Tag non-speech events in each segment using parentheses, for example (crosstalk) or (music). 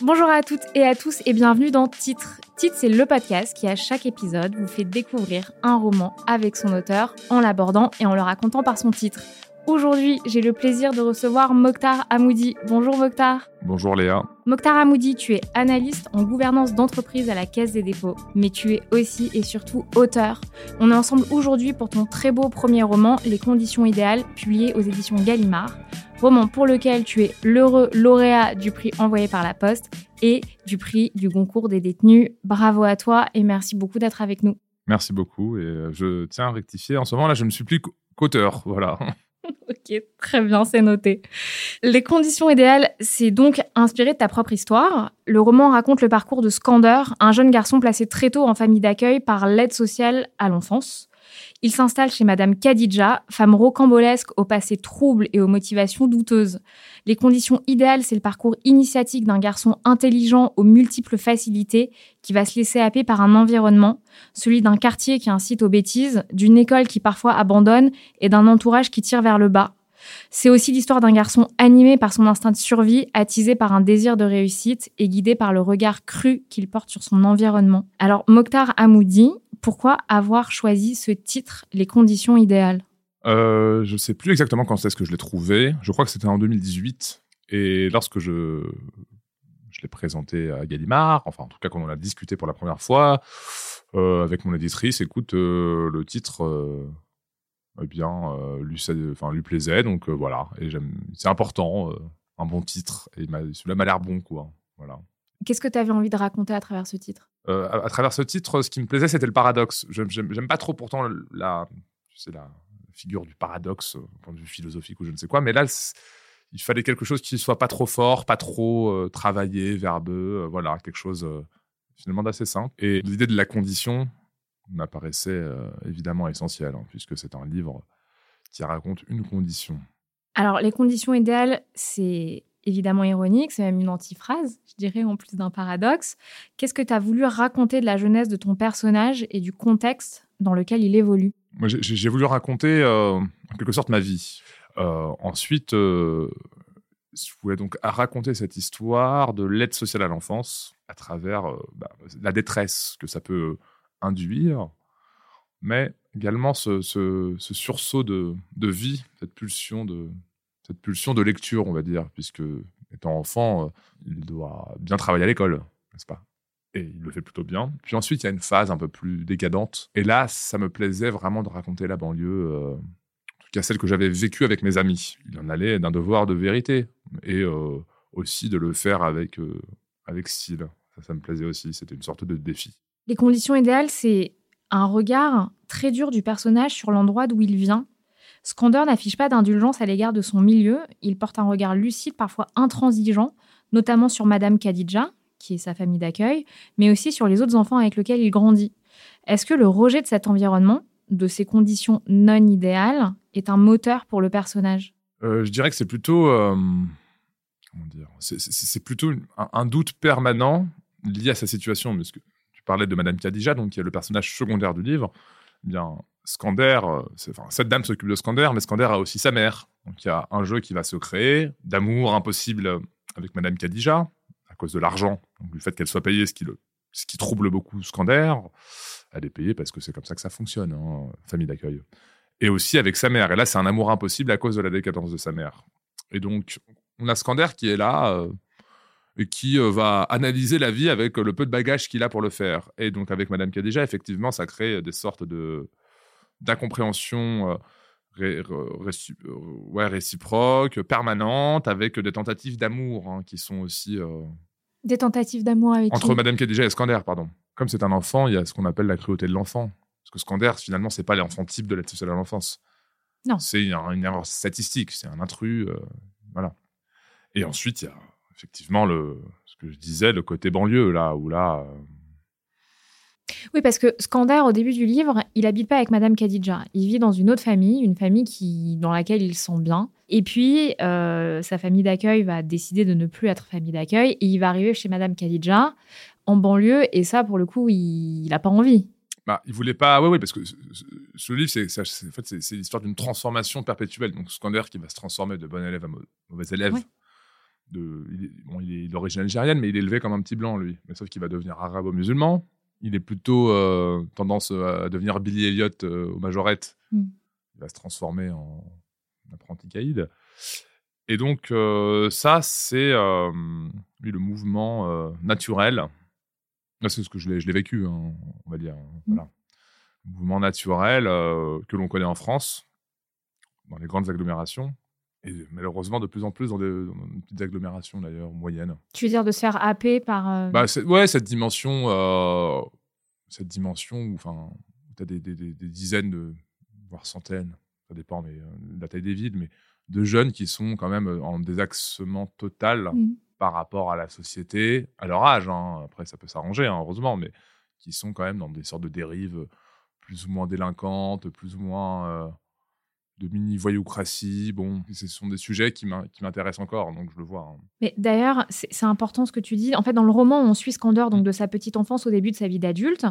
Bonjour à toutes et à tous et bienvenue dans Titre. Titre, c'est le podcast qui, à chaque épisode, vous fait découvrir un roman avec son auteur en l'abordant et en le racontant par son titre. Aujourd'hui, j'ai le plaisir de recevoir Mokhtar Hamoudi. Bonjour Mokhtar. Bonjour Léa. Mokhtar Hamoudi, tu es analyste en gouvernance d'entreprise à la Caisse des dépôts, mais tu es aussi et surtout auteur. On est ensemble aujourd'hui pour ton très beau premier roman, Les conditions idéales, publié aux éditions Gallimard. Roman pour lequel tu es l'heureux lauréat du prix envoyé par la Poste et du prix du concours des détenus. Bravo à toi et merci beaucoup d'être avec nous. Merci beaucoup et euh, je tiens à rectifier. En ce moment là, je ne suis plus qu'auteur, voilà. (laughs) ok, très bien, c'est noté. Les conditions idéales, c'est donc inspiré de ta propre histoire. Le roman raconte le parcours de Skander, un jeune garçon placé très tôt en famille d'accueil par l'aide sociale à l'enfance. Il s'installe chez Madame Khadija, femme rocambolesque au passé trouble et aux motivations douteuses. Les conditions idéales, c'est le parcours initiatique d'un garçon intelligent aux multiples facilités qui va se laisser happer par un environnement, celui d'un quartier qui incite aux bêtises, d'une école qui parfois abandonne et d'un entourage qui tire vers le bas. C'est aussi l'histoire d'un garçon animé par son instinct de survie, attisé par un désir de réussite et guidé par le regard cru qu'il porte sur son environnement. Alors, Mokhtar Hamoudi, pourquoi avoir choisi ce titre, Les conditions idéales? Euh, Je ne sais plus exactement quand c'est ce que je l'ai trouvé. Je crois que c'était en 2018. Et lorsque je, je l'ai présenté à Gallimard, enfin en tout cas quand on a discuté pour la première fois euh, avec mon éditrice, écoute, euh, le titre eh bien, lui, enfin, lui plaisait. Donc voilà, et c'est important, un bon titre. Et celui-là m'a l'air bon, quoi. Voilà. Qu'est-ce que tu avais envie de raconter à travers ce titre? Euh, à, travers ce titre, ce qui me plaisait, c'était le paradoxe. J'aime pas trop pourtant la, la figure du paradoxe, euh, point de vue philosophique ou je ne sais quoi, mais là, il fallait quelque chose qui soit pas trop fort, pas trop euh, travaillé, verbeux, voilà, quelque chose finalement d'assez simple. Et l'idée de la condition m'apparaissait évidemment essentielle, hein, puisque c'est un livre qui raconte une condition. Alors, les conditions idéales, c'est évidemment ironique, c'est même une antiphrase, je dirais, en plus d'un paradoxe. Qu'est-ce que tu as voulu raconter de la jeunesse de ton personnage et du contexte dans lequel il évolue? Moi, j'ai voulu raconter euh, en quelque sorte ma vie. Euh, ensuite, euh, je voulais donc raconter cette histoire de l'aide sociale à l'enfance à travers bah, la détresse que ça peut induire, mais également ce, sursaut de, vie, cette pulsion de, cette pulsion de lecture, on va dire, puisque étant enfant, euh, il doit bien travailler à l'école, n'est-ce pas? Et il le fait plutôt bien. Puis ensuite, il y a une phase un peu plus décadente. Et là, ça me plaisait vraiment de raconter la banlieue, euh, en tout cas celle que j'avais vécue avec mes amis. Il en allait d'un devoir de vérité et euh, aussi de le faire avec, avec style. Ça me plaisait aussi. C'était une sorte de défi. Les conditions idéales, c'est un regard très dur du personnage sur l'endroit d'où il vient. Skander n'affiche pas d'indulgence à l'égard de son milieu, il porte un regard lucide, parfois intransigeant, notamment sur Madame Khadija, qui est sa famille d'accueil, mais aussi sur les autres enfants avec lesquels il grandit. Est-ce que le rejet de cet environnement, de ces conditions non idéales, est un moteur pour le personnage? Euh, Je dirais que c'est plutôt, euh, comment dire, c'est plutôt un, doute permanent lié à sa situation, parce que parlais de Madame Khadija, donc qui est le personnage secondaire du livre. Eh bien, Scander, euh, cette dame s'occupe de Scander, mais Scander a aussi sa mère. Donc il y a un jeu qui va se créer d'amour impossible avec Madame Khadija à cause de l'argent, du fait qu'elle soit payée, ce qui, le, ce qui trouble beaucoup Scander. Elle est payée parce que c'est comme ça que ça fonctionne, hein, famille d'accueil. Et aussi avec sa mère. Et là, c'est un amour impossible à cause de la décadence de sa mère. Et donc, on a Scander qui est là euh, qui euh, va analyser la vie avec le peu de bagages qu'il a pour le faire. Et donc, avec Madame Khadija, effectivement, ça crée des sortes de d'incompréhension euh, ouais, réciproque, permanente, avec des tentatives d'amour hein, qui sont aussi. Euh, des tentatives d'amour avec Entre Madame Khadija et Skander, pardon. Comme c'est un enfant, il y a ce qu'on appelle la cruauté de l'enfant. Parce que Skander, finalement, c'est pas l'enfant type de l'aide sociale à l'enfance. Non. C'est une, erreur statistique, c'est un intrus. Euh, voilà. Et ensuite, il y a effectivement le, ce que je disais, le côté banlieue, là, où là. Oui, parce que Skander, au début du livre, il habite pas avec Madame Khadija. Il vit dans une autre famille, une famille qui, dans laquelle il sent bien. Et puis, euh, sa famille d'accueil va décider de ne plus être famille d'accueil et il va arriver chez Madame Khadija en banlieue. Et ça, pour le coup, il n'a pas envie. Bah, il voulait pas. Oui, oui, parce que ce, livre, c'est en fait, c'est l'histoire d'une transformation perpétuelle. Donc, Skander qui va se transformer de bon élève à mauvais élève de, il est, bon, il est d'origine algérienne, mais il est élevé comme un petit blanc, lui. Mais sauf qu'il va devenir arabo-musulman. Il est plutôt euh, tendance à devenir Billy Elliot euh, au majorette. Mm. Il va se transformer en apprenti caïd. Et donc, euh, ça, c'est euh, oui, le mouvement euh, naturel. Là, C'est ce que je l'ai vécu, hein, on va dire. Voilà. Le mouvement naturel euh, que l'on connaît en France, dans les grandes agglomérations. Et malheureusement, de plus en plus dans des, dans petites agglomérations, d'ailleurs, moyennes. Tu veux dire de se faire happer par. euh, Bah, ouais, cette dimension, euh, cette dimension où, enfin, tu as des, des- des- des dizaines, de, voire centaines, ça dépend, mais euh, de la taille des villes, mais de jeunes qui sont quand même euh, en désaxement total mm. par rapport à la société, à leur âge. hein. Après, ça peut s'arranger, hein, heureusement, mais qui sont quand même dans des sortes de dérives plus ou moins délinquantes, plus ou moins de mini-voyoucratie. Bon, ce sont des sujets qui m'in- qui m'intéressent encore, donc je le vois. hein. Mais d'ailleurs, c'est important ce que tu dis. En fait, dans le roman, on suit Skander donc de sa petite enfance au début de sa vie d'adulte.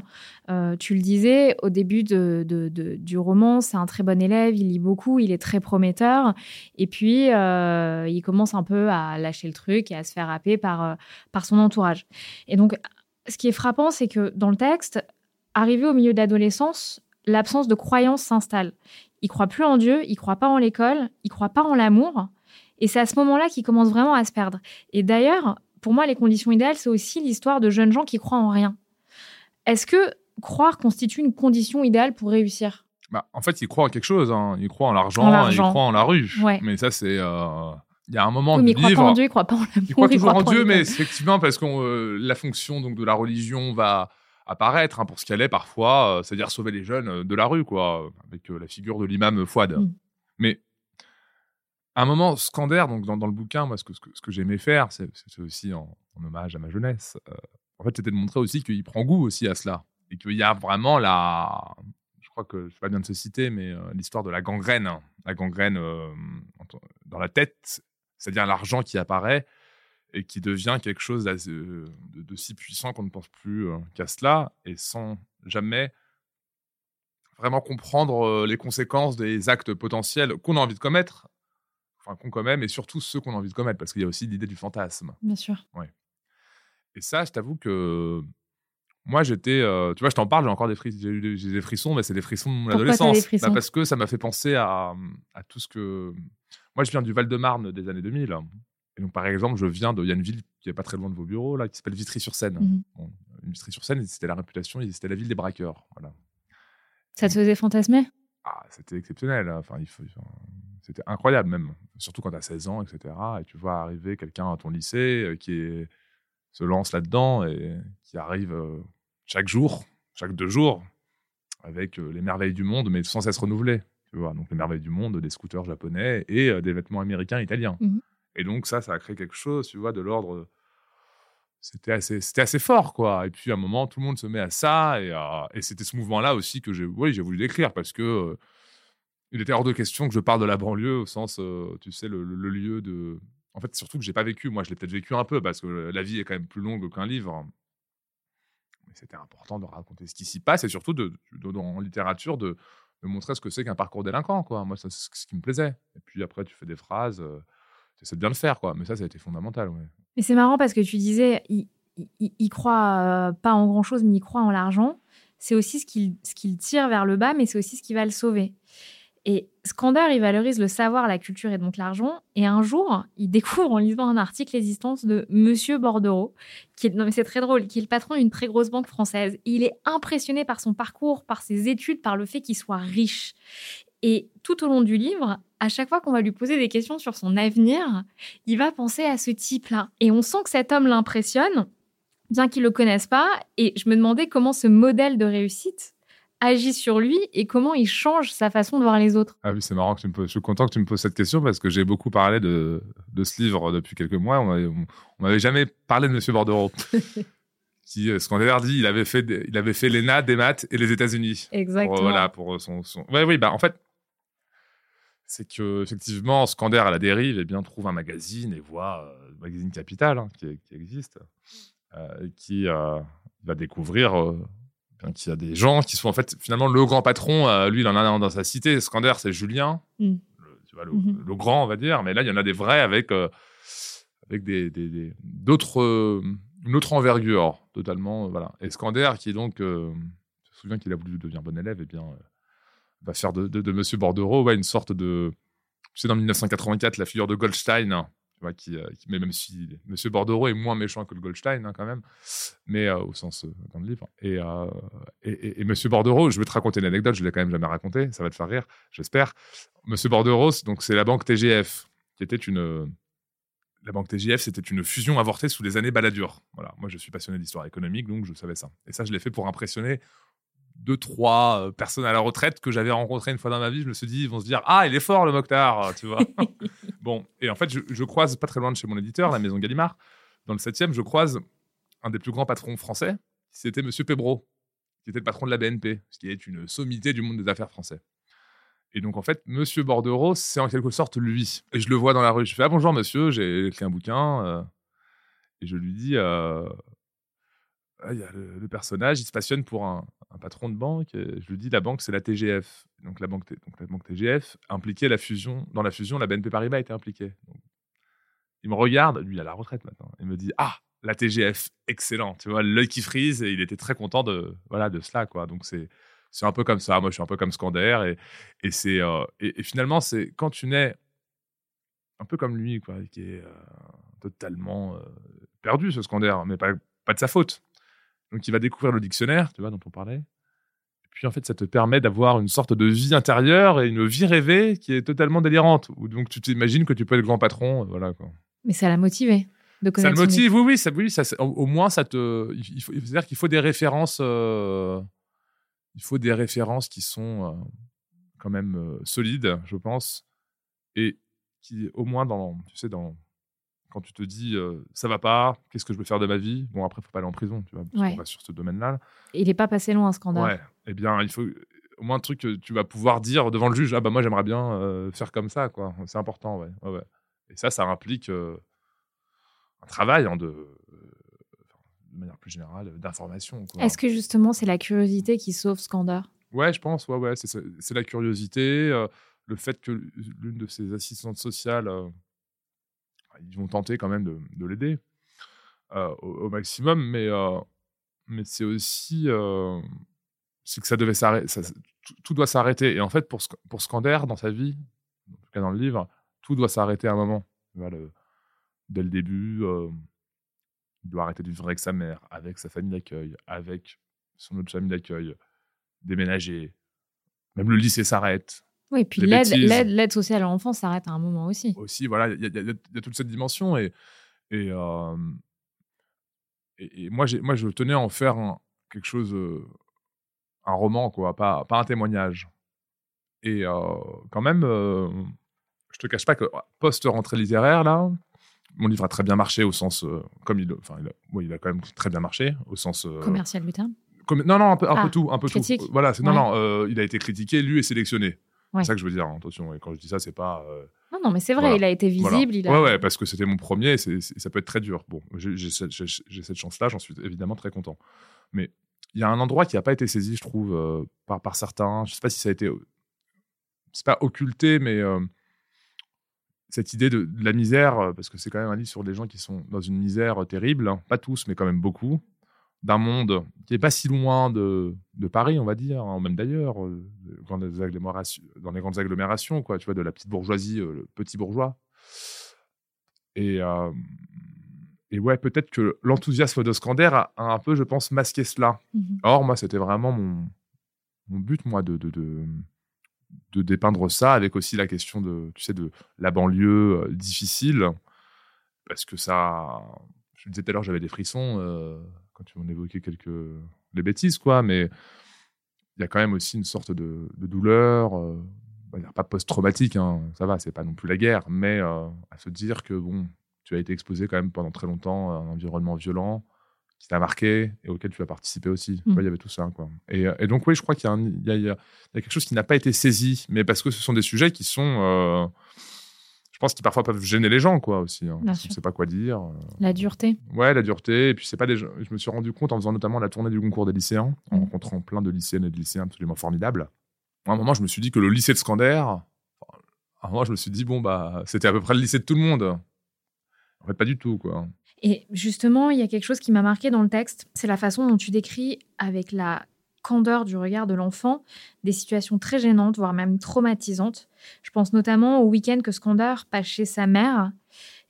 Euh, tu le disais, au début de, de- de- du roman, c'est un très bon élève, il lit beaucoup, il est très prometteur. Et puis, euh, il commence un peu à lâcher le truc et à se faire happer par, euh, par son entourage. Et donc, ce qui est frappant, c'est que dans le texte, arrivé au milieu de l'adolescence, l'absence de croyance s'installe. Il croit plus en Dieu, il croit pas en l'école, il croit pas en l'amour. Et c'est à ce moment-là qu'il commence vraiment à se perdre. Et d'ailleurs, pour moi, les conditions idéales, c'est aussi l'histoire de jeunes gens qui croient en rien. Est-ce que croire constitue une condition idéale pour réussir? Bah, en fait, il croit en quelque chose. hein. Il croit en En l'argent, il l'argent. croit en la rue. Ouais. Mais ça, c'est. euh, Il y a un moment Oui, mais il du croit pas en Dieu, il croit pas en l'amour. il croit toujours en Dieu, mais effectivement parce que euh, la fonction donc de la religion va apparaître hein, pour ce qu'elle est parfois, euh, c'est-à-dire sauver les jeunes euh, de la rue, quoi, avec euh, la figure de l'imam Fouad. Mm. Mais à un moment, Scander, donc dans, dans le bouquin, moi, ce que, ce que, j'aimais faire, c'est aussi en, en hommage à ma jeunesse. euh, en fait, c'était de montrer aussi qu'il prend goût aussi à cela et qu'il y a vraiment la, je crois que je sais pas bien de se citer, mais euh, l'histoire de la gangrène, hein. la gangrène euh, dans la tête, c'est-à-dire l'argent qui apparaît et qui devient quelque chose euh, de, de si puissant qu'on ne pense plus euh, qu'à cela et sans jamais vraiment comprendre euh, les conséquences des actes potentiels qu'on a envie de commettre, enfin qu'on commet, mais surtout ceux qu'on a envie de commettre, parce qu'il y a aussi l'idée du fantasme. Bien sûr. Et ça, je t'avoue que moi, j'étais, euh, tu vois, je t'en parle, j'ai encore des frissons, j'ai eu des, j'ai des frissons, mais c'est des frissons de mon Pourquoi t'as des adolescence. frissons? parce que ça m'a fait penser à, à tout ce que. Moi, je viens du Val-de-Marne des années 2000. Et donc, par exemple, je viens de. Il y a une ville qui est pas très loin de vos bureaux, là, qui s'appelle Vitry-sur-Seine. Mhm. Bon, Vitry-sur-Seine, c'était la réputation, c'était la ville des braqueurs. Voilà. Ça te faisait fantasmer? Ah, c'était exceptionnel. hein. Enfin, il faut, enfin, c'était incroyable même. Surtout quand tu as 16 ans, etc. Et tu vois arriver quelqu'un à ton lycée euh, qui est- se lance là-dedans et qui arrive euh, chaque jour, chaque deux jours, avec euh, les merveilles du monde, mais sans cesse renouvelées. Tu vois, donc les merveilles du monde, des scooters japonais et des vêtements américains, italiens. Mhm. Et donc ça, ça a créé quelque chose, tu vois, de l'ordre. C'était assez, c'était assez fort, quoi. Et puis à un moment, tout le monde se met à ça, et, c'était ce mouvement-là aussi que j'ai, oui, j'ai voulu décrire parce que il était hors de question que je parle de la banlieue au sens, tu sais, le, lieu de. En fait, surtout que j'ai pas vécu. Moi, je l'ai peut-être vécu un peu parce que la vie est quand même plus longue qu'un livre. Mais c'était important de raconter ce qui s'y passe et surtout de, en littérature de, montrer ce que c'est qu'un parcours délinquant, quoi. Moi, c'est ce qui me plaisait. Et puis après, tu fais des phrases, essaies de bien le faire, quoi. Mais ça, ça a été fondamental. Mais c'est marrant parce que tu disais, il, il, croit euh, pas en grand chose, mais il croit en l'argent. C'est aussi ce qu'il ce tire vers le bas, mais c'est aussi ce qui va le sauver. Et Skander, il valorise le savoir, la culture et donc l'argent. Et un jour, il (laughs) découvre en lisant un article l'existence de Monsieur Bordereau, qui est, non mais c'est très drôle, qui est le patron d'une très grosse banque française. Il est impressionné par son parcours, par ses études, par le fait qu'il soit riche. Et tout au long du livre, à chaque fois qu'on va lui poser des questions sur son avenir, il va penser à ce type-là. Et on sent que cet homme l'impressionne, bien qu'il ne le connaisse pas. Et je me demandais comment ce modèle de réussite agit sur lui et comment il change sa façon de voir les autres. Ah oui, c'est marrant que tu me poses. Je suis content que tu me poses cette question parce que j'ai beaucoup parlé de, de ce livre depuis quelques mois. On m'avait- m'avait jamais parlé de Monsieur Bordereau. (laughs) qui, euh, ce qu'on avait dit, il avait fait, il avait fait l'ENA, des maths et les États-Unis. Exactement. Pour, voilà, pour son, son... Ouais, oui, bah en fait, c'est que effectivement, Scander à la dérive, eh bien, trouve un magazine et voit euh, le magazine Capital hein, qui, qui existe, euh, et qui euh, va découvrir qu'il y a des gens qui sont en fait finalement le grand patron. lui, il en a un dans sa cité. Scander, c'est Julien, Mm. le, tu vois, le, le grand, on va dire. Mais là, il y en a des vrais avec. avec des, d'autres, une autre envergure, totalement. Voilà. Et Scander, qui est donc, je me souviens qu'il a voulu devenir bon élève, et eh bien, va faire de, de, Monsieur Bordereau une sorte de. Tu sais, dans 1984, la figure de Goldstein, qui, euh, qui, mais même si Monsieur Bordereau est moins méchant que le Goldstein hein, quand même, mais euh, au sens euh, dans le livre. Et, et, et, Monsieur Bordereau, je vais te raconter une anecdote, je l'ai quand même jamais racontée, ça va te faire rire, j'espère. Monsieur Bordereau, c'est la banque TGF, qui était une la banque TGF, c'était une fusion avortée sous les années Balladur. Voilà, moi je suis passionné d'histoire économique, donc je savais ça. Et ça, je l'ai fait pour impressionner deux, trois personnes à la retraite que j'avais rencontrées une fois dans ma vie. Je me suis dit, ils vont se dire, ah, il est fort le Mokhtar, tu vois. (laughs) Bon, et en fait, je, croise pas très loin de chez mon éditeur, la maison Gallimard, dans le 7e, je croise un des plus grands patrons français, c'était Monsieur Pebro, qui était le patron de la BNP, ce qui est une sommité du monde des affaires français. Et donc, en fait, Monsieur Bordereau, c'est en quelque sorte lui. Et je le vois dans la rue. Je fais Ah bonjour, monsieur, j'ai écrit un bouquin. Euh, et je lui dis euh, ah, il y a le, personnage, il se passionne pour un, patron de banque. je lui dis la banque, c'est la TGF. Donc la banque, TGF impliquait la fusion. Dans la fusion, la BNP Paribas était impliquée. il me regarde, lui, il a la retraite maintenant. Il me dit Ah, la TGF, excellent. Tu vois, l'œil qui frise et il était très content de, voilà, de cela. Quoi. Donc c'est. C'est un peu comme ça. Moi, je suis un peu comme Scander. Et, et, c'est, euh, et, finalement, c'est quand tu nais un peu comme lui, quoi, qui est euh, totalement euh, perdu, ce Scander, mais pas, pas de sa faute. Donc, il va découvrir le dictionnaire, tu vois, dont on parlait. Et puis, en fait, ça te permet d'avoir une sorte de vie intérieure et une vie rêvée qui est totalement délirante. Donc, tu t'imagines que tu peux être grand patron, euh, voilà, quoi. Mais ça l'a motivé. De ça le motive, oui, oui, ça, oui ça, au, moins, ça te. Il faut, dire qu'il faut des références. Euh, il faut des références qui sont euh, quand même solides, je pense, et qui, au moins, dans, tu sais, dans, quand tu te dis ça va pas, qu'est-ce que je veux faire de ma vie? Bon, après, il faut pas aller en prison, tu vois, parce va sur ce domaine-là. Il n'est pas passé loin, ce scandale. Ouais, eh bien, il faut au moins un truc que tu vas pouvoir dire devant le juge ah bah moi j'aimerais bien faire comme ça quoi. C'est important ouais. ouais, et ça ça implique un travail hein, de, de manière plus générale d'information est-ce que justement c'est la curiosité qui sauve Scandar ouais je pense ouais ouais c'est la curiosité le fait que l'une de ses assistantes sociales ils vont tenter quand même de, l'aider euh, au, maximum, mais, euh, mais c'est aussi euh, c'est que ça devait s'arrêter, tout, doit s'arrêter. Et en fait, pour, pour Scander, dans sa vie, en tout cas dans le livre, tout doit s'arrêter à un moment. dès le début, il doit arrêter de vivre avec sa mère, avec sa famille d'accueil, avec son autre famille d'accueil, déménager. Même le lycée s'arrête. Oui, puis l'aide sociale à l'enfance s'arrête à un moment aussi. Aussi, voilà, il y, a toute cette dimension. Et, et, et, moi, moi, je tenais à en faire quelque chose, un roman, quoi, pas, pas un témoignage. Et quand même, je te cache pas que post-rentrée littéraire, là, mon livre a très bien marché au sens, comme il, enfin, il a, il a quand même très bien marché au sens commercial du terme? non, non, un peu, un peu ah, tout, un peu tout. Voilà, non, non, il a été critiqué, lu et sélectionné. C'est ça que je veux dire, hein, attention. Et quand je dis ça, c'est pas. Euh, non, non, mais c'est vrai, il a été visible. Il Ouais, ouais, parce que c'était mon premier, et ça peut être très dur. Bon, j'ai cette chance-là, j'en suis évidemment très content. Mais il y a un endroit qui n'a pas été saisi, je trouve, euh, par, par certains. Je sais pas si ça a été. C'est pas occulté, mais euh, cette idée de, la misère, parce que c'est quand même un livre sur des gens qui sont dans une misère terrible, hein. pas tous, mais quand même beaucoup d'un monde qui n'est pas si loin de, de, Paris, on va dire, hein, même d'ailleurs, euh, dans, les agglomérations, dans les grandes agglomérations, quoi, tu vois, de la petite bourgeoisie, euh, le petit bourgeois. Et, euh, et ouais, peut-être que l'enthousiasme de Scander a, un peu, je pense, masqué cela. Mmh Or, moi, c'était vraiment mon, mon but, moi, de, de, de, de, dépeindre ça, avec aussi la question de, tu sais, de la banlieue difficile, parce que ça, je le disais tout à l'heure, j'avais des frissons quand tu m'en évoquais quelques les bêtises, quoi. Mais il y a quand même aussi une sorte de, douleur, euh, pas post-traumatique, hein, ça va, c'est pas non plus la guerre, mais euh, à se dire que bon, tu as été exposé quand même pendant très longtemps à un environnement violent qui t'a marqué et auquel tu as participé aussi. Mmh. il y avait tout ça, quoi. Et, et, donc oui, je crois qu'il y, y, y, a quelque chose qui n'a pas été saisi, mais parce que ce sont des sujets qui sont euh, je pense qu'ils parfois peuvent gêner les gens, quoi, aussi. Hein. On ne sait pas quoi dire. Euh. La dureté. Ouais, la dureté. Et puis, c'est pas des. Je me suis rendu compte en faisant notamment la tournée du concours des lycéens, en mmh. rencontrant plein de lycéennes et de lycéens absolument formidables. À un moment, je me suis dit que le lycée de Scander, à un moment, je me suis dit, bon, bah, c'était à peu près le lycée de tout le monde. En fait, pas du tout, quoi. Et justement, il y a quelque chose qui m'a marqué dans le texte, c'est la façon dont tu décris avec la candeur du regard de l'enfant des situations très gênantes, voire même traumatisantes. Je pense notamment au week-end que Skander passe chez sa mère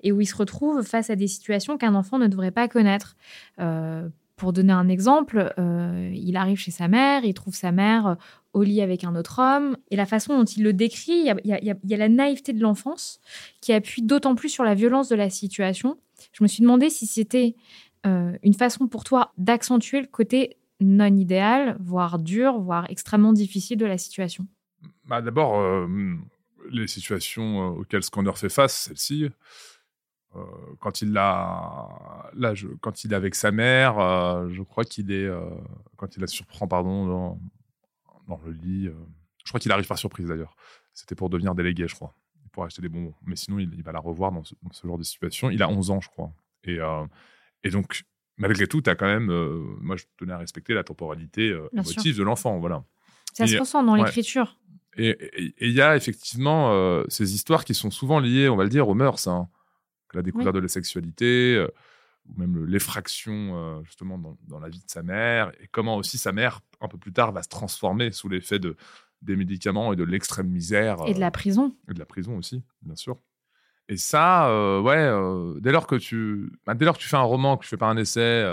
et où il se retrouve face à des situations qu'un enfant ne devrait pas connaître. Euh, pour donner un exemple, euh, il arrive chez sa mère, il trouve sa mère au lit avec un autre homme, et la façon dont il le décrit, il y a, la naïveté de l'enfance qui appuie d'autant plus sur la violence de la situation. Je me suis demandé si c'était euh, une façon pour toi d'accentuer le côté non idéal, voire dur, voire extrêmement difficile de la situation. Bah D'abord, les situations auxquelles Skander fait face, celle-ci, euh, quand il est avec sa mère, euh, je crois qu'il est euh, quand il la surprend pardon dans, le lit. je crois qu'il arrive par surprise d'ailleurs. C'était pour devenir délégué, je crois, pour acheter des bonbons. Mais sinon, il, va la revoir dans ce, genre de situation. Il a 11 ans, je crois. Et donc, malgré tout, tu as quand même, moi, je tenais à respecter la temporalité émotive de l'enfant, voilà. Ça se ressent dans l'écriture. Et il y a effectivement ces histoires qui sont souvent liées, on va le dire, aux mœurs. Hein la découverte de la sexualité, euh, ou même l'effraction euh, justement dans, la vie de sa mère, et comment aussi sa mère, un peu plus tard, va se transformer sous l'effet de, des médicaments et de l'extrême misère. Et de la prison. Et de la prison aussi, bien sûr. Et ça, euh, ouais, dès lors que tu, bah, dès lors que tu fais un roman, que tu fais pas un essai,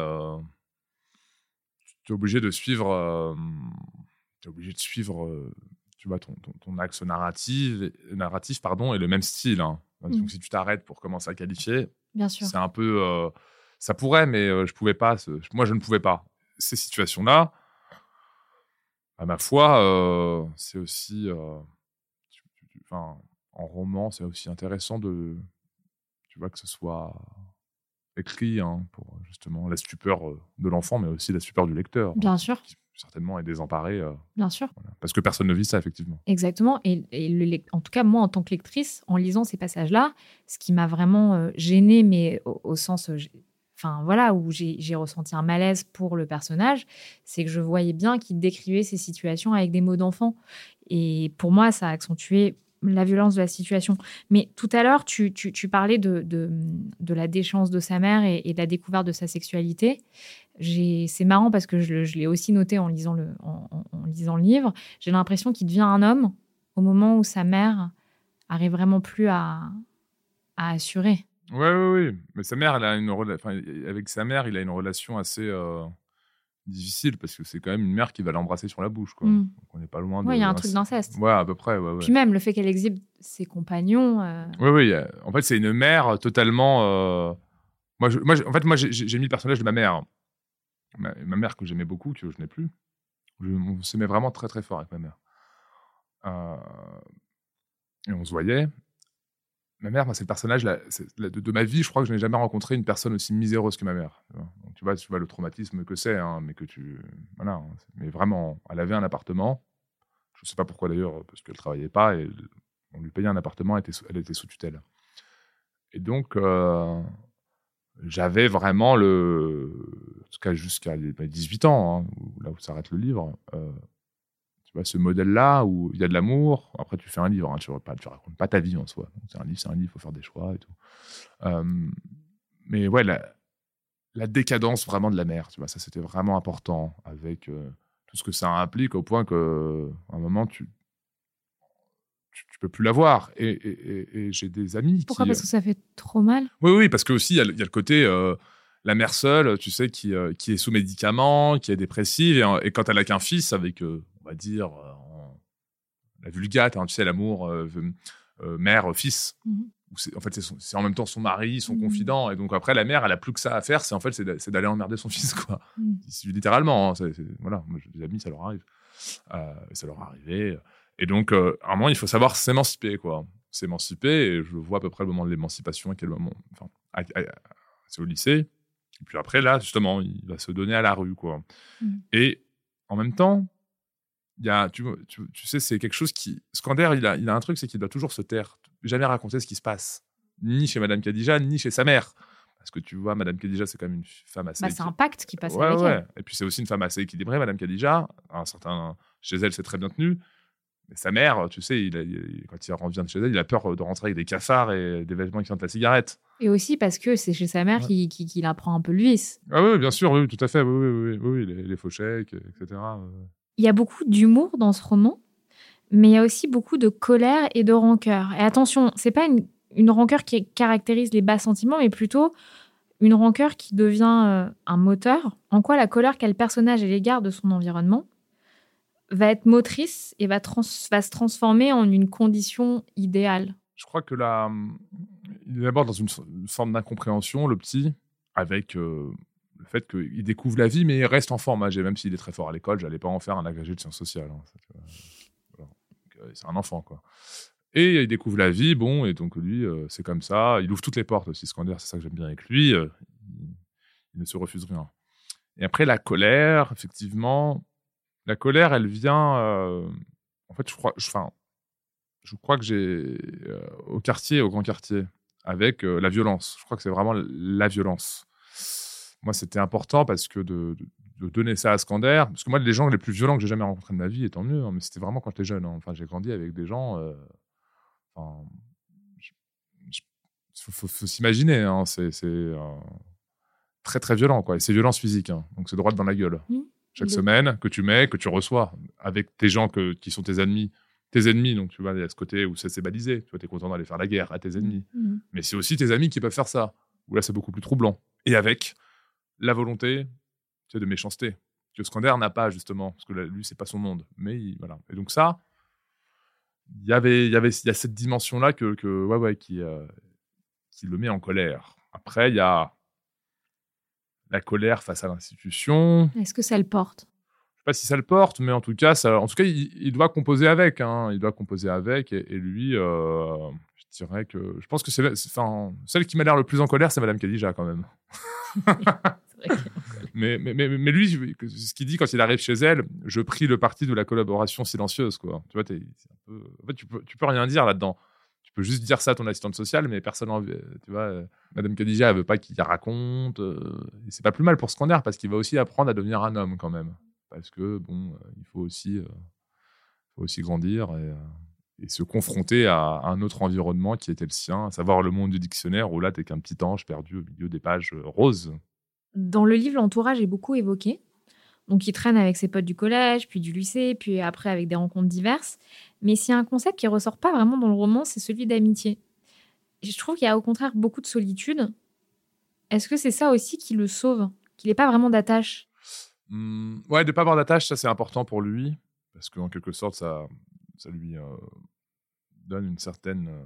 tu es obligé de suivre, tu es obligé de suivre, tu vois, ton, ton, axe narratif, narratif, pardon, et le même style. Hein. Donc, mmh. si tu t'arrêtes pour commencer à qualifier, c'est un peu. Euh, ça pourrait, mais euh, je pouvais pas. moi, je ne pouvais pas. Ces situations-là, à ma foi, euh, c'est aussi. En roman, c'est aussi intéressant de. Tu vois, que ce soit écrit hein, pour justement la stupeur de l'enfant, mais aussi la stupeur du lecteur. Bien sûr certainement est désemparé. Euh, Bien sûr. parce que personne ne vit ça, effectivement. Exactement. Et, en tout cas, moi, en tant que lectrice, en lisant ces passages-là, ce qui m'a vraiment euh, gênée, mais au, sens. Euh, enfin, voilà, où j'ai ressenti un malaise pour le personnage, c'est que je voyais bien qu'il décrivait ces situations avec des mots d'enfant. Et pour moi, ça a accentué la violence de la situation. Mais tout à l'heure, tu, parlais de, la déchéance de sa mère et, de la découverte de sa sexualité. C'est marrant parce que je, l'ai aussi noté en lisant le, livre. J'ai l'impression qu'il devient un homme au moment où sa mère arrive vraiment plus à, assurer. Oui, oui, oui. Mais sa mère, elle a une avec sa mère, il a une relation assez. Euh, difficile parce que c'est quand même une mère qui va l'embrasser sur la bouche. Quoi. Mm. on n'est pas loin de. Oui, il y a un truc d'inceste. Ouais, à peu près. Ouais, Puis même le fait qu'elle exhibe ses compagnons. Euh... Oui, oui. En fait, c'est une mère totalement. Euh, moi, moi en fait, moi, j'ai mis le personnage de ma mère. Ma, mère que j'aimais beaucoup, que je n'ai plus. Je, on s'aimait vraiment très, très fort avec ma mère. Euh, et on se voyait ma mère, c'est le personnage de, ma vie. Je crois que je n'ai jamais rencontré une personne aussi miséreuse que ma mère. Tu vois, tu vois, le traumatisme que c'est, hein, mais que tu. Voilà. Hein, mais vraiment, elle avait un appartement. Je ne sais pas pourquoi d'ailleurs, parce qu'elle ne travaillait pas et on lui payait un appartement, elle était, sous tutelle. Et donc, euh, j'avais vraiment le. En tout cas, jusqu'à 18 ans, hein, là où s'arrête le livre, euh, ce modèle-là où il y a de l'amour. Après, tu fais un livre, hein, tu racontes pas ta vie en soi. C'est un livre, c'est un livre, il faut faire des choix et tout. mais ouais, la, décadence vraiment de la mère, tu vois, ça c'était vraiment important avec euh, tout ce que ça implique au point que à un moment tu tu, peux plus l'avoir. Et, et, j'ai des amis. Pourquoi? Parce que ça fait trop mal? Oui, oui, parce que aussi il y, a le côté euh, la mère seule, tu sais, qui, euh, qui est sous médicaments, qui est dépressive, et, quand elle a qu'un fils avec on va dire, euh, la vulgate, hein, tu sais, l'amour euh, euh, mère-fils. Mmh en fait, c'est en même temps son mari, son mmh confident. Et donc, après, la mère, elle a plus que ça à faire. C'est en fait, c'est d'aller emmerder son (laughs) fils, quoi. Mmh. Littéralement. Hein, voilà, moi, des amis, ça leur arrive. ça leur arrivé. Et donc, à un moment, il faut savoir s'émanciper, quoi. S'émanciper. Et je vois à peu près le moment de l'émancipation, à quel moment. Enfin, c'est au lycée. Et puis après, là, justement, il va se donner à la rue, quoi. Et en même temps, il y a, tu, tu, sais, c'est quelque chose qui. Scander, il a, il a un truc, c'est qu'il doit toujours se taire, jamais raconter ce qui se passe, ni chez Madame Khadija, ni chez sa mère. Parce que tu vois, Madame Khadija, c'est quand même une femme assez. Bah, c'est un pacte qui passe avec elle. Et puis c'est aussi une femme assez équilibrée, Madame Khadija. Un certain, chez elle, c'est très bien tenu. Mais sa mère, tu sais, il quand il revient de chez elle, il a peur de rentrer avec des cafards et des vêtements qui sentent la cigarette. Et aussi parce que c'est chez sa mère qu'il qui, apprend un peu le vice. Ah oui, bien sûr, oui, tout à fait. Oui, oui, oui, les, les, faux chèques, etc. Il y a beaucoup d'humour dans ce roman, mais il y a aussi beaucoup de colère et de rancœur. Et attention, c'est pas une, une rancœur qui caractérise les bas sentiments, mais plutôt une rancœur qui devient euh, un moteur. En quoi la colère qu'a le personnage à l'égard de son environnement va être motrice et va, se transformer en une condition idéale? Je crois que là, il est d'abord dans une, forme d'incompréhension, le petit, avec euh, le fait qu'il découvre la vie, mais il reste enfant. Moi, même s'il est très fort à l'école, j'allais pas en faire un agrégé de sciences sociales. Hein, euh, c'est un enfant, quoi. Et il découvre la vie, bon, et donc lui, euh, c'est comme ça. Il ouvre toutes les portes aussi, Scander, c'est ça que j'aime bien avec lui. il, ne se refuse rien. Et après, la colère, effectivement, la colère, elle vient. en fait, je crois, je crois que j'ai au quartier, au grand quartier, avec la violence. Je crois que c'est vraiment la violence. Moi, c'était important parce que de, donner ça à Scander, parce que moi, les gens les plus violents que j'ai jamais rencontrés de ma vie, et tant mieux, hein, mais c'était vraiment quand j'étais jeune. Hein. Enfin, j'ai grandi avec des gens. Enfin, il faut, s'imaginer, hein, c'est très très violent, quoi. Et c'est violence physique, donc c'est droit dans la gueule. Mmh. Chaque semaine que tu mets, que tu reçois avec tes gens que, qui sont tes ennemis, tes ennemis. Donc, tu vois, il y a ce côté où ça s'est balisé. Tu vois, es content d'aller faire la guerre à tes ennemis. Mmh. Mmh. Mais c'est aussi tes amis qui peuvent faire ça. Où là, c'est beaucoup plus troublant. Et avec la volonté tu de méchanceté. Que Scander n'a pas, justement. Parce que lui, c'est pas son monde. Mais voilà. Et donc, ça, il y avait, il y avait, il y a cette dimension-là que, que, ouais, ouais, qui, euh, qui le met en colère. Après, il y a la colère face à l'institution. Est-ce que ça le porte? Pas si ça le porte, mais en tout cas, ça, en tout cas, il, doit composer avec. Hein. il doit composer avec, et, lui, euh, je dirais que, je pense que c'est, enfin, celle qui m'a l'air le plus en colère, c'est Madame Khadija quand même. (laughs) (laughs) mais, mais, mais, mais, lui, ce qu'il dit quand il arrive chez elle, je prie le parti de la collaboration silencieuse, quoi. Tu vois, en fait, tu peux, tu peux rien dire là-dedans. Tu peux juste dire ça à ton assistante sociale, mais personne n'en Tu vois, euh, Madame Khadija, elle veut pas qu'il raconte. Euh, et c'est pas plus mal pour Scander parce qu'il va aussi apprendre à devenir un homme quand même parce que bon, euh, il faut aussi, euh, faut aussi grandir euh, et, se confronter à, un autre environnement qui était le sien, à savoir le monde du dictionnaire où là, tu qu'un petit ange perdu au milieu des pages roses. Dans le livre, l'entourage est beaucoup évoqué. Donc, il traîne avec ses potes du collège, puis du lycée, puis après avec des rencontres diverses. Mais s'il y a un concept qui ressort pas vraiment dans le roman, c'est celui d'amitié. Je trouve qu'il y a au contraire beaucoup de solitude. Est-ce que c'est ça aussi qui le sauve Qu'il n'est pas vraiment d'attache? Mmh, ouais, de pas avoir d'attache, ça c'est important pour lui, parce qu'en quelque sorte, ça, ça lui euh, donne une certaine euh,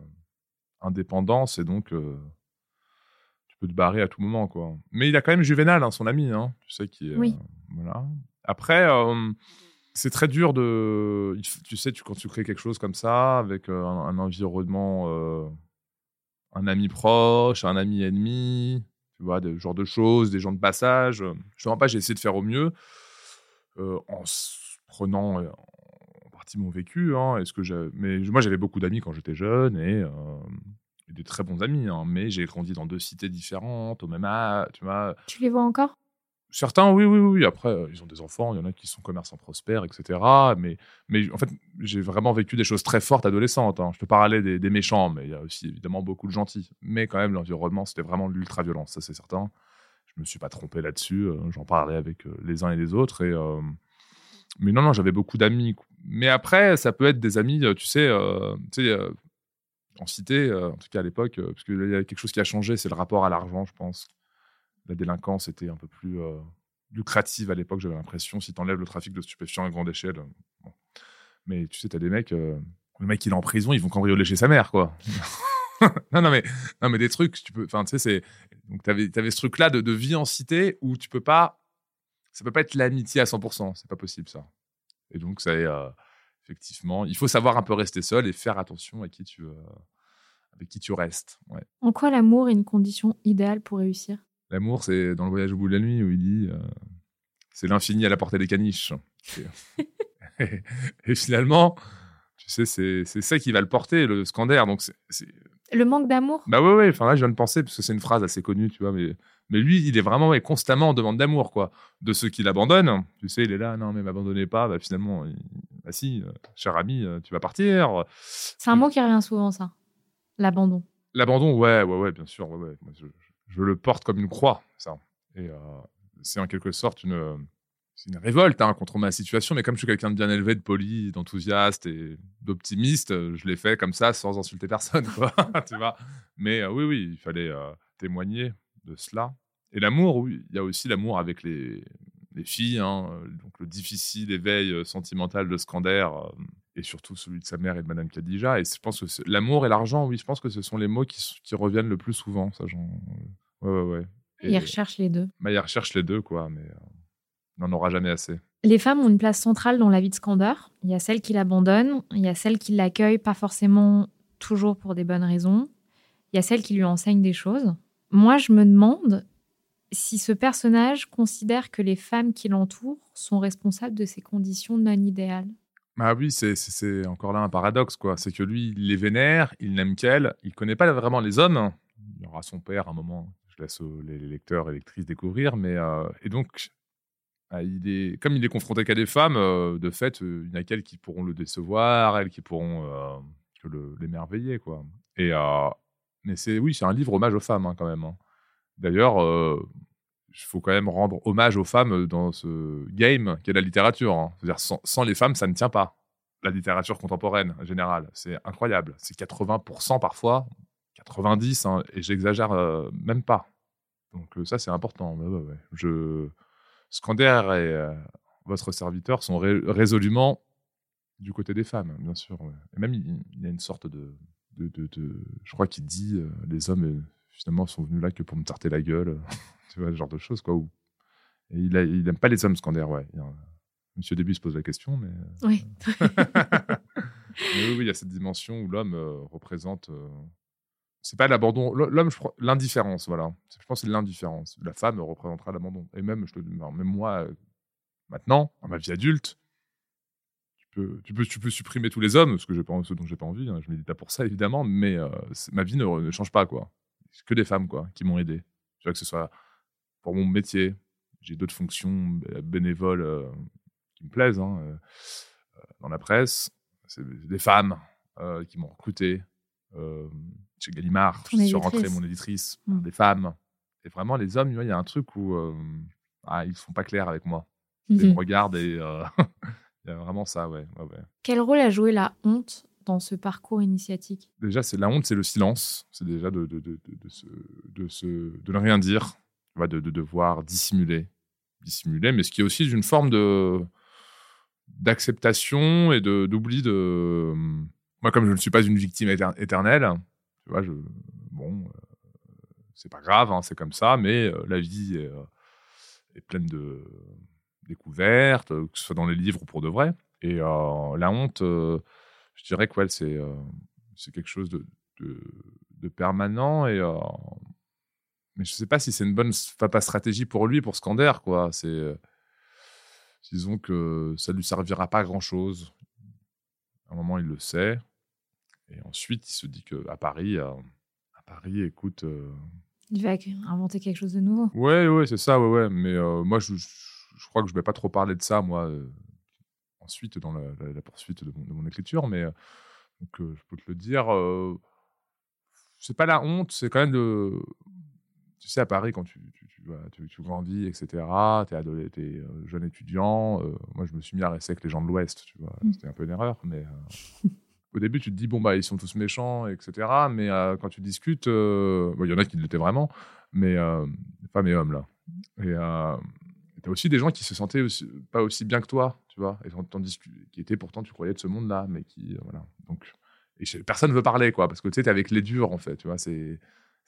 indépendance et donc euh, tu peux te barrer à tout moment, quoi. Mais il a quand même Juvenal, hein, son ami, hein, tu sais qui. oui. Voilà. Après, c'est très dur de, tu sais, tu, quand tu crées quelque chose comme ça avec un, un environnement, un ami proche, un ami ennemi tu vois, des genres de choses, des gens de passage. Je ne pas, j'ai essayé de faire au mieux euh, en prenant partie mon vécu. Hein, est-ce que mais moi, j'avais beaucoup d'amis quand j'étais jeune et, euh, des très bons amis. Hein, mais j'ai grandi dans deux cités différentes, au même âge. Tu, vois. tu les vois encore? Certains, oui, oui, oui. Après, euh, ils ont des enfants, il y en a qui sont commerçants prospères, etc. Mais, mais en fait, j'ai vraiment vécu des choses très fortes adolescentes. Hein. Je peux parler des, des, méchants, mais il y a aussi évidemment beaucoup de gentils. Mais quand même, l'environnement, c'était vraiment de l'ultra-violence, ça c'est certain. Je me suis pas trompé là-dessus. Euh, j'en parlais avec les uns et les autres. Et, Mais non, non, j'avais beaucoup d'amis. Mais après, ça peut être des amis, tu sais, tu sais en cité, en tout cas à l'époque, parce qu'il y a quelque chose qui a changé, c'est le rapport à l'argent, je pense la délinquance était un peu plus euh, lucrative à l'époque, j'avais l'impression, si tu enlèves le trafic de stupéfiants à grande échelle. Euh, mais tu sais, tu as des mecs, euh, le mec il est en prison, ils vont cambrioler chez sa mère, quoi. (laughs) non, non, mais, non, mais des trucs, tu peux. Enfin, tu sais, c'est. Donc, tu avais, ce truc-là de, de, vie en cité où tu peux pas. Ça peut pas être l'amitié à 100%, c'est pas possible, ça. Et donc, ça est. effectivement, il faut savoir un peu rester seul et faire attention à qui tu, avec qui tu restes. Ouais. En quoi l'amour est une condition idéale pour réussir? L'amour, c'est dans le voyage au bout de la nuit où il dit euh, c'est l'infini à la portée des caniches. et, (laughs) finalement, tu sais, c'est ça qui va le porter, le scandaire. Donc, c'est le manque d'amour? Bah ouais, ouais. Enfin, là, je viens de penser, parce que c'est une phrase assez connue, tu vois. Mais, mais lui, il est vraiment ouais, constamment en demande d'amour, quoi. De ceux qui l'abandonnent. Tu sais, il est là, non, mais m'abandonnez pas. Bah, finalement, bah si, euh, cher ami, euh, tu vas partir. C'est un mot qui revient souvent, ça. L'abandon. L'abandon, ouais, ouais, ouais, bien sûr. Ouais, ouais. je, je, le porte comme une croix, ça. Et c'est en quelque sorte une c'est une révolte hein, contre ma situation, mais comme je suis quelqu'un de bien élevé, de poli, d'enthousiaste et d'optimiste, euh, je l'ai fait comme ça sans insulter personne, (laughs) quoi, tu vois. Mais euh, oui, oui, il fallait euh, témoigner de cela. Et l'amour, oui, il y a aussi l'amour avec les, les filles, hein, donc le difficile éveil sentimental de Scander et surtout celui de sa mère et de Madame Khadija. Et je pense que l'amour et l'argent, oui, je pense que ce sont les mots qui, qui reviennent le plus souvent. Ça, ouais, ouais, ouais. il recherche les deux. Bah, il recherche les deux, quoi. Mais n'en aura jamais assez. Les femmes ont une place centrale dans la vie de Skander. Il y a celles qui l'abandonnent, il y a celles qui l'accueillent, pas forcément toujours pour des bonnes raisons. Il y a celles qui lui enseignent des choses. Moi, je me demande si ce personnage considère que les femmes qui l'entourent sont responsables de ces conditions non idéales. Ah oui, c'est encore là un paradoxe, quoi. C'est que lui, il les vénère, il n'aime qu'elle, il connaît pas vraiment les hommes. Il y aura son père à un moment, je laisse les lecteurs et lectrices découvrir, mais euh, et donc ah, il est, comme il est confronté qu'à des femmes, euh, de fait, euh, il n'y a qu'elles qui pourront le décevoir, elles qui pourront l'émerveiller, quoi. Et mais c'est oui, c'est un livre hommage aux femmes hein, quand même. Hein. D'ailleurs, il faut quand même rendre hommage aux femmes dans ce game qu'est la littérature. Hein. C'est-à-dire sans, les femmes, ça ne tient pas. La littérature contemporaine en général, c'est incroyable. C'est 80% parfois, 90, hein, et j'exagère même pas. Donc ça, c'est important. Ouais, Je Scander et euh, votre serviteur sont résolument du côté des femmes, bien sûr. Et même, il, y a une sorte de. De, je crois qu'il dit euh, les hommes, euh, finalement, sont venus là que pour me tarter la gueule. (laughs) tu vois, ce genre de choses, quoi. Et il n'aime pas les hommes, Scander, ouais. Monsieur Début se pose la question, mais. Oui. (laughs) mais oui, il y a cette dimension où l'homme représente c'est pas l'abandon. L'homme, l'indifférence, voilà. Je pense que c'est l'indifférence. La femme représentera l'abandon. Et même, je te même moi, euh, maintenant, dans ma vie adulte, peux, tu peux, tu peux supprimer tous les hommes, ce que pas, ce dont j'ai pas envie. Hein. Je médite pas pour ça, évidemment, mais euh, ma vie ne, change pas, quoi. C'est que des femmes, quoi, qui m'ont aidé. Tu vois que ce soit pour mon métier, j'ai d'autres fonctions bénévoles euh, qui me plaisent hein, dans la presse. C'est des femmes qui m'ont recruté chez Gallimard, je suis rentré mon éditrice, mmh. des femmes. Et vraiment, les hommes, il y a un truc où euh, ah, ils ne sont pas clairs avec moi. Ils me mmh regardent et euh, (laughs) il y a vraiment ça, ouais, Quel rôle a joué la honte dans ce parcours initiatique? Déjà, c'est la honte, c'est le silence. C'est déjà de, de, de, de, de, ne rien dire, de, de devoir dissimuler. Dissimuler, mais ce qui est aussi une forme de d'acceptation et d'oubli de, Moi, comme je ne suis pas une victime éternelle, tu vois, je, bon, euh, c'est pas grave, hein, c'est comme ça, mais euh, la vie est, euh, est, pleine de découvertes, que ce soit dans les livres ou pour de vrai. Et la honte, je dirais que c'est c'est quelque chose de, de, permanent et mais je sais pas si c'est une bonne pas stratégie pour lui pour Scander quoi c'est disons que ça lui servira pas à grand chose à un moment il le sait et ensuite, il se dit qu'à Paris, euh, à Paris, écoute. Euh, il va inventer quelque chose de nouveau. Ouais, ouais, c'est ça, ouais, ouais. Mais euh, moi, je, je, crois que je vais pas trop parler de ça, moi, ensuite, dans la, poursuite de mon, écriture. Mais donc, je peux te le dire. c'est pas la honte, c'est quand même de. Tu sais, à Paris, quand tu, tu, tu, tu grandis, etc., tu es, es jeune étudiant. moi, je me suis mis à rester avec les gens de l'Ouest, tu vois. Mmh. C'était un peu une erreur, mais. (laughs) au début, tu te dis, bon, bah, ils sont tous méchants, etc. Mais euh, quand tu discutes, euh, il y en a qui l'étaient vraiment, mais euh, femmes et hommes, là. Et as aussi des gens qui se sentaient pas aussi bien que toi, tu vois, et tandis qui étaient pourtant, tu croyais, de ce monde-là, mais qui, voilà. Donc, et personne ne veut parler, quoi, parce que tu sais, es avec les durs, en fait, tu vois, c'est.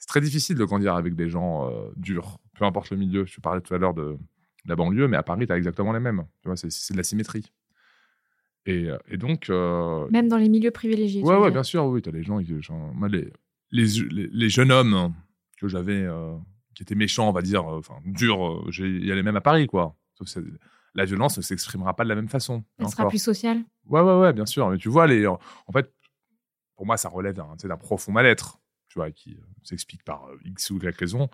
très difficile de grandir avec des gens durs, peu importe le milieu. Je parlais tout à l'heure de, la banlieue, mais à Paris, tu as exactement les mêmes. Tu vois, c'est de la symétrie. Et, euh, et donc. Euh, Même dans les milieux privilégiés. Ouais, ouais, bien sûr, oui. Tu as les gens, moi, les, les, les, jeunes hommes que j'avais, euh, qui étaient méchants, on va dire, enfin, durs, il y a les mêmes à Paris, quoi. Sauf que la violence ne s'exprimera pas de la même façon. Elle sera plus sociale? Ouais, ouais, ouais, bien sûr. Mais tu vois, les, en fait, pour moi, ça relève d'un profond mal-être, tu vois, qui s'explique par X ou Y raison.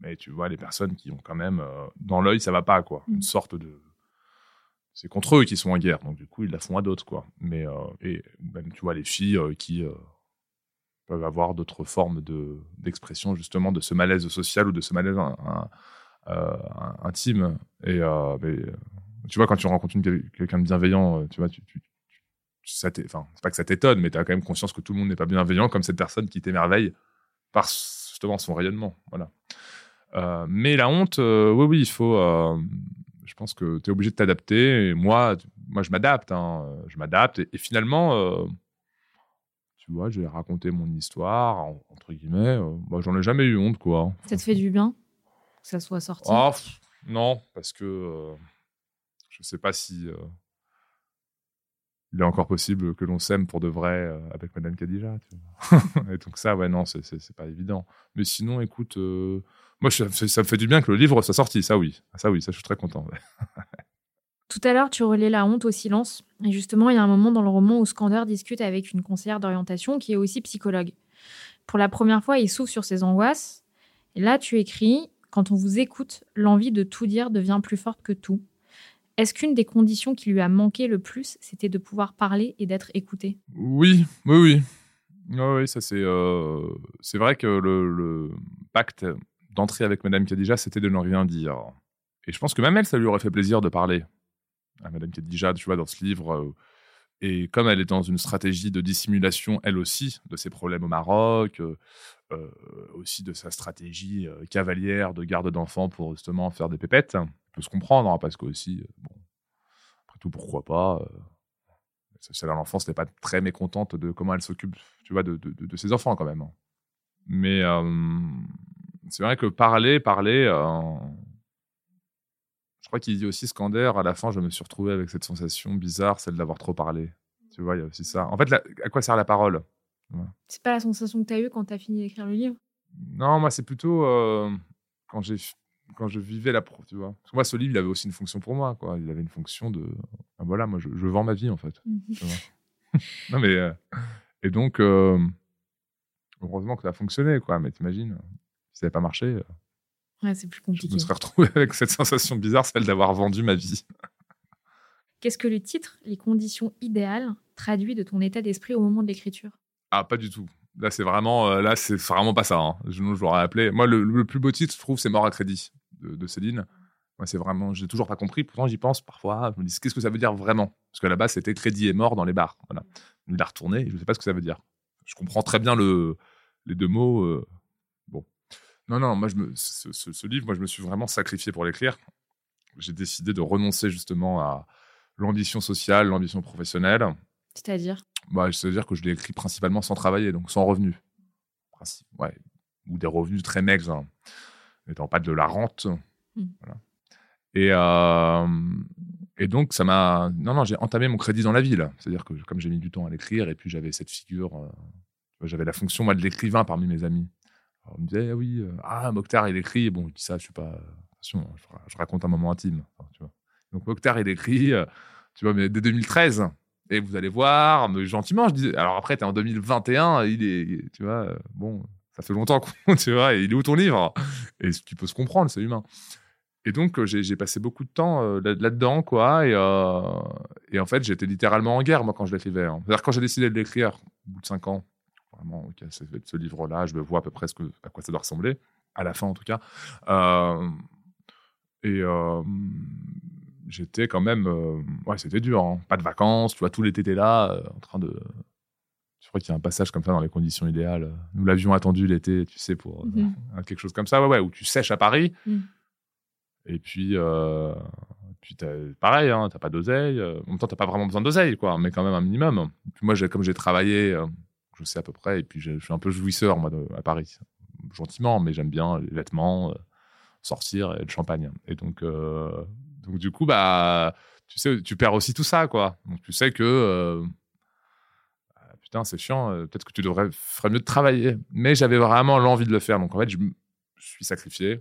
Mais tu vois, les personnes qui ont quand même, dans l'œil, ça va pas, quoi. Une mmh. sorte de c'est contre eux qui sont en guerre. Donc, du coup, ils la font à d'autres, quoi. Mais, euh, et même, tu vois, les filles euh, qui, euh, peuvent avoir d'autres formes de, d'expression justement de ce malaise social ou de ce malaise euh, intime. Et mais, tu vois, quand tu rencontres quelqu'un de bienveillant, tu vois, tu, enfin, c'est pas que ça t'étonne, mais tu as quand même conscience que tout le monde n'est pas bienveillant, comme cette personne qui t'émerveille par justement son rayonnement. Voilà. mais la honte, oui, oui, il faut. je pense que tu es obligé de t'adapter. Moi, moi, je m'adapte. Hein, je m'adapte. Et, finalement, tu vois, j'ai raconté mon histoire, entre guillemets. moi, j'en ai jamais eu honte, quoi. Ça te fait du bien que ça soit sorti? Oh, Non, parce que je sais pas si il est encore possible que l'on s'aime pour de vrai avec Madame Khadija. (laughs) et donc ça, ouais, non, c'est pas évident. Mais sinon, écoute, moi, ça me fait du bien que le livre soit sorti. Ça, oui. Ça, oui, ça, je suis très content. Tout à l'heure, tu relais la honte au silence. Et justement, il y a un moment dans le roman où Skander discute avec une conseillère d'orientation qui est aussi psychologue. Pour la première fois, il souffre sur ses angoisses. Et là, tu écris Quand on vous écoute, l'envie de tout dire devient plus forte que tout. Est-ce qu'une des conditions qui lui a manqué le plus, c'était de pouvoir parler et d'être écouté Oui, oui, oui. Oui, ça c'est. Euh, c'est vrai que le, le pacte d'entrer avec Madame Khadija, c'était de ne rien dire. Et je pense que même elle, ça lui aurait fait plaisir de parler Madame Khadija, tu vois, dans ce livre. Euh, et comme elle est dans une stratégie de dissimulation, elle aussi, de ses problèmes au Maroc, euh, euh, aussi de sa stratégie cavalière de garde d'enfants pour justement faire des pépettes, peut se comprendre, hein, parce que aussi, après tout, pourquoi pas à l'enfance n'est pas très mécontente de comment elle s'occupe, tu vois, de, de, ses enfants quand même. Hein. Mais c'est vrai que parler, parler, je crois qu'il dit aussi Scander, à la fin, je me suis retrouvé avec cette sensation bizarre, celle d'avoir trop parlé. Tu vois, il y a aussi ça. En fait, à quoi sert la parole? C'est pas la sensation que tu as eue quand tu as fini d'écrire le livre? Non, moi, c'est plutôt euh, quand j'ai quand je vivais la pro, tu vois. Parce que moi, ce livre, il avait aussi une fonction pour moi, quoi. Il avait une fonction de, ah, voilà, moi, je, vends ma vie, en fait. Mmh. (laughs) non, mais, euh, et donc, euh, heureusement que ça a fonctionné, quoi. Mais t'imagines, si ça n'avait pas marché, c'est plus compliqué. Je me serais retrouvé avec cette sensation bizarre, celle d'avoir vendu ma vie. Qu'est-ce que le titre, Les conditions idéales, traduit de ton état d'esprit au moment de l'écriture? Ah, pas du tout. Là, c'est vraiment, euh, là, c'est vraiment pas ça. Hein. Je, je l'aurais appelé. Moi, le, plus beau titre, je trouve, c'est Mort à crédit de, Céline. Moi, c'est vraiment, j'ai toujours pas compris. Pourtant, j'y pense parfois. Je me dis, qu'est-ce que ça veut dire vraiment? Parce qu'à la base, c'était crédit et mort dans les bars. Voilà. Il a retourné. Je sais pas ce que ça veut dire. Je comprends très bien le, les deux mots. Euh, non, non, moi, je me, ce, livre, moi, je me suis vraiment sacrifié pour l'écrire. J'ai décidé de renoncer justement à l'ambition sociale, l'ambition professionnelle. C'est-à-dire? Bah, C'est-à-dire que je l'ai écrit principalement sans travailler, donc sans revenus. Ouais. Ou des revenus très maigres, hein. n'étant pas de la rente. Mmh. Et, euh, et donc, ça m'a. Non, non, j'ai entamé mon crédit dans la ville. C'est-à-dire que comme j'ai mis du temps à l'écrire, et puis j'avais cette figure, euh, j'avais la fonction, moi, de l'écrivain parmi mes amis on me disait, ah oui, euh, ah, Mokhtar, il écrit. Bon, je dis ça, je suis pas. Attention, je, raconte un moment intime. tu vois. Donc, Mokhtar, il écrit, euh, tu vois, mais dès 2013. Et vous allez voir, gentiment, je disais. Alors après, tu es en 2021, il est. Tu vois, euh, bon, ça fait longtemps qu'on. (laughs) Tu vois, il est où ton livre? Et ce qui peut se comprendre, c'est humain. Et donc, j'ai passé beaucoup de temps là-dedans, quoi. Et, et, en fait, j'étais littéralement en guerre, moi, quand je l'écrivais. Hein. C'est-à-dire, quand j'ai décidé de l'écrire, au bout de cinq ans, vraiment, ce livre-là, je vois à peu près ce que, à quoi ça doit ressembler, à la fin en tout cas. Euh, et euh, j'étais quand même, euh, ouais, c'était dur, hein. pas de vacances, tu vois, tout l'été était là, en train de. Je crois qu'il y a un passage comme ça dans les conditions idéales. Nous l'avions attendu l'été, tu sais, pour mhm. quelque chose comme ça, ouais, ouais, où tu sèches à Paris. Mhm. Et puis, puis pareil, hein, t'as pas d'oseille. En même temps, t'as pas vraiment besoin d'oseille, quoi, mais quand même un minimum. Puis moi, comme j'ai travaillé je sais à peu près. Et puis, je, suis un peu jouisseur, à Paris. Gentiment, mais j'aime bien les vêtements, euh, sortir et le champagne. Et donc, euh, donc, du coup, bah, tu sais, tu perds aussi tout ça, quoi. Donc, tu sais que, euh, ah, putain, c'est chiant, peut-être que tu devrais, ferais mieux de travailler. Mais j'avais vraiment l'envie de le faire. Donc, en fait, je me suis sacrifié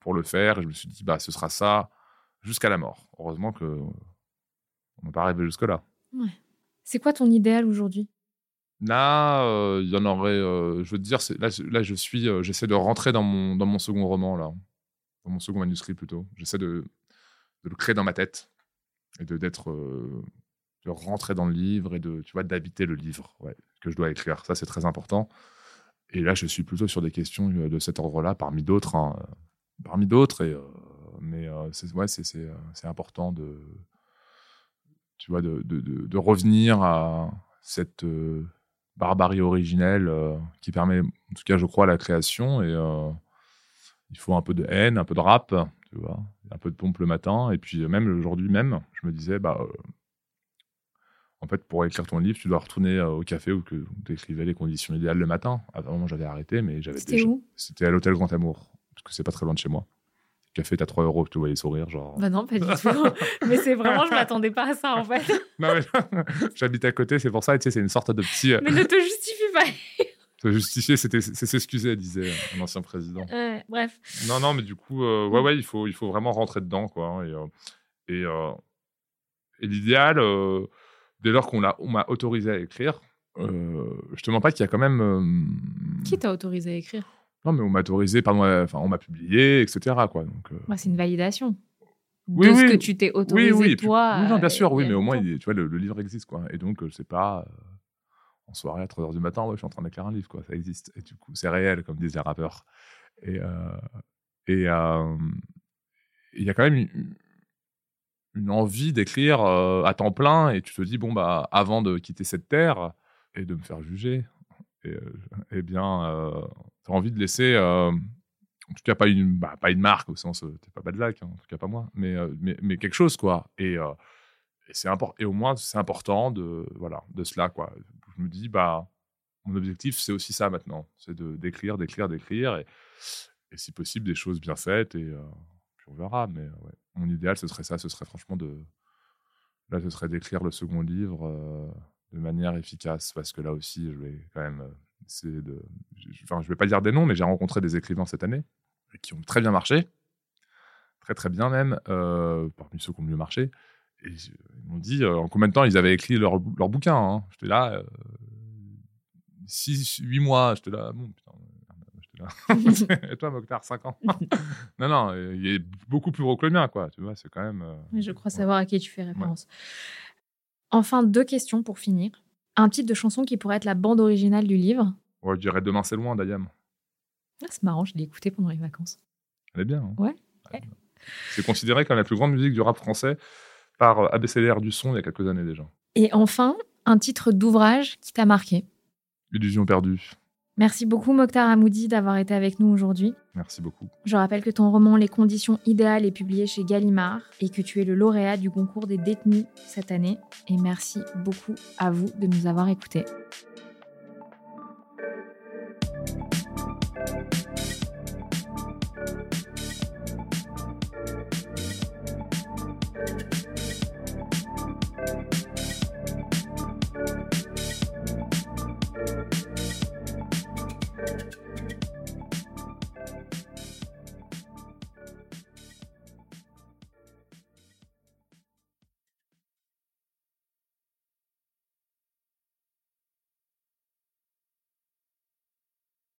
pour le faire. Et je me suis dit, bah, ce sera ça jusqu'à la mort. Heureusement que on n'est pas arrivé jusque-là. Ouais. C'est quoi ton idéal aujourd'hui? Là, euh, il y en aurait. Euh, je veux te dire, là, là, je suis. Euh, j'essaie de rentrer dans mon, dans mon second roman, là. Dans mon second manuscrit, plutôt. J'essaie de, de le créer dans ma tête. Et de, d'être. de rentrer dans le livre et de, tu vois, d'habiter le livre que je dois écrire. Ça, c'est très important. Et là, je suis plutôt sur des questions de cet ordre-là, parmi d'autres. hein, Parmi d'autres. Mais c'est ouais, c'est- important de, tu vois, de, de, revenir à cette barbarie originelle euh, qui permet, en tout cas, je crois, la création. Et euh, il faut un peu de haine, un peu de rap, tu vois, un peu de pompe le matin. Et puis, même aujourd'hui même, je me disais, bah, euh, en fait, pour écrire ton livre, tu dois retourner au café où tu écrivais les conditions idéales le matin. Avant, moi, j'avais arrêté, mais j'avais C'était déjà- où? C'était à l'hôtel Grand Amour, parce que c'est pas très loin de chez moi. Café, t'as 3 euros, tu vois les sourires, genre. Bah non, pas du tout. (laughs) Mais c'est vraiment, je m'attendais pas à ça en fait. Non, mais j'habite à côté, c'est pour ça, tu sais, c'est une sorte de petit. euh, Mais ne te justifie pas. (laughs) Se justifier, c'était- c'est s'excuser, disait un ancien président. Ouais, bref. Non, non, mais du coup, euh, ouais, ouais, il faut, il faut vraiment rentrer dedans, quoi. hein, Et, euh, et, euh, et l'idéal, euh, dès lors qu'on l'a- on m'a autorisé à écrire, euh, je te mens pas qu'il y a quand même. euh, Qui t'a autorisé à écrire? Non, mais on m'a autorisé, pardon, euh, enfin, on m'a publié, etc. Quoi. Donc, euh, C'est une validation. Oui, de ce oui. que tu t'es autorisé oui, oui, toi. oui, non, bien sûr, oui, mais au moins, il- tu vois, le, le livre existe, quoi. Et donc, c'est pas euh, en soirée à 3h du matin, ouais, je suis en train d'écrire un livre, quoi. Ça existe. Et du coup, c'est réel, comme disent les rappeurs. Et euh, et, il y a quand même une, une envie d'écrire à temps plein, et tu te dis, bon, bah, avant de quitter cette terre et de me faire juger, et, eh bien, envie de laisser. euh, en tout cas, pas une, bah, pas une marque au sens, euh, t'es pas Badlac, hein, en tout cas pas moi, mais, euh, mais, quelque chose, quoi. Et, c'est et au moins, c'est important de, voilà, de cela, quoi. Je me dis, bah, mon objectif, c'est aussi ça maintenant. C'est de, d'écrire, d'écrire, d'écrire, et, si possible, des choses bien faites, et puis on verra. Mais mon idéal, ce serait ça, ce serait franchement de. Là, ce serait d'écrire le second livre de manière efficace, parce que là aussi, je vais quand même euh, essayer de. je- Enfin, je vais pas dire des noms, mais j'ai rencontré des écrivains cette année qui ont très bien marché, très très bien même, euh, parmi ceux qui ont mieux marché. Et ils m'ont dit euh, en combien de temps ils avaient écrit leur, leur bouquin. hein. J'étais là, 6, 8 mois. J'étais là, bon, putain. merde, j'étais là. (laughs) Et toi, Mokhtar, 5 ans? Non, non, euh, il est beaucoup plus gros que le mien, quoi. Tu vois, c'est quand même. euh, Mais je crois ouais. savoir à qui tu fais référence. Enfin, deux questions pour finir. Un titre de chanson qui pourrait être la bande originale du livre. Ouais, je dirais Demain, c'est loin, d'Ayam. Ah, c'est marrant, je l'ai écouté pendant les vacances. Elle est bien. hein. Ouais. C'est considéré comme la plus grande musique du rap français par euh, ABCDR du son il y a quelques années déjà. Et enfin, un titre d'ouvrage qui t'a marqué. Illusion perdue. Merci beaucoup Mokhtar Hamoudi d'avoir été avec nous aujourd'hui. Merci beaucoup. Je rappelle que ton roman Les conditions idéales est publié chez Gallimard et que tu es le lauréat du concours des détenus cette année. Et merci beaucoup à vous de nous avoir écoutés.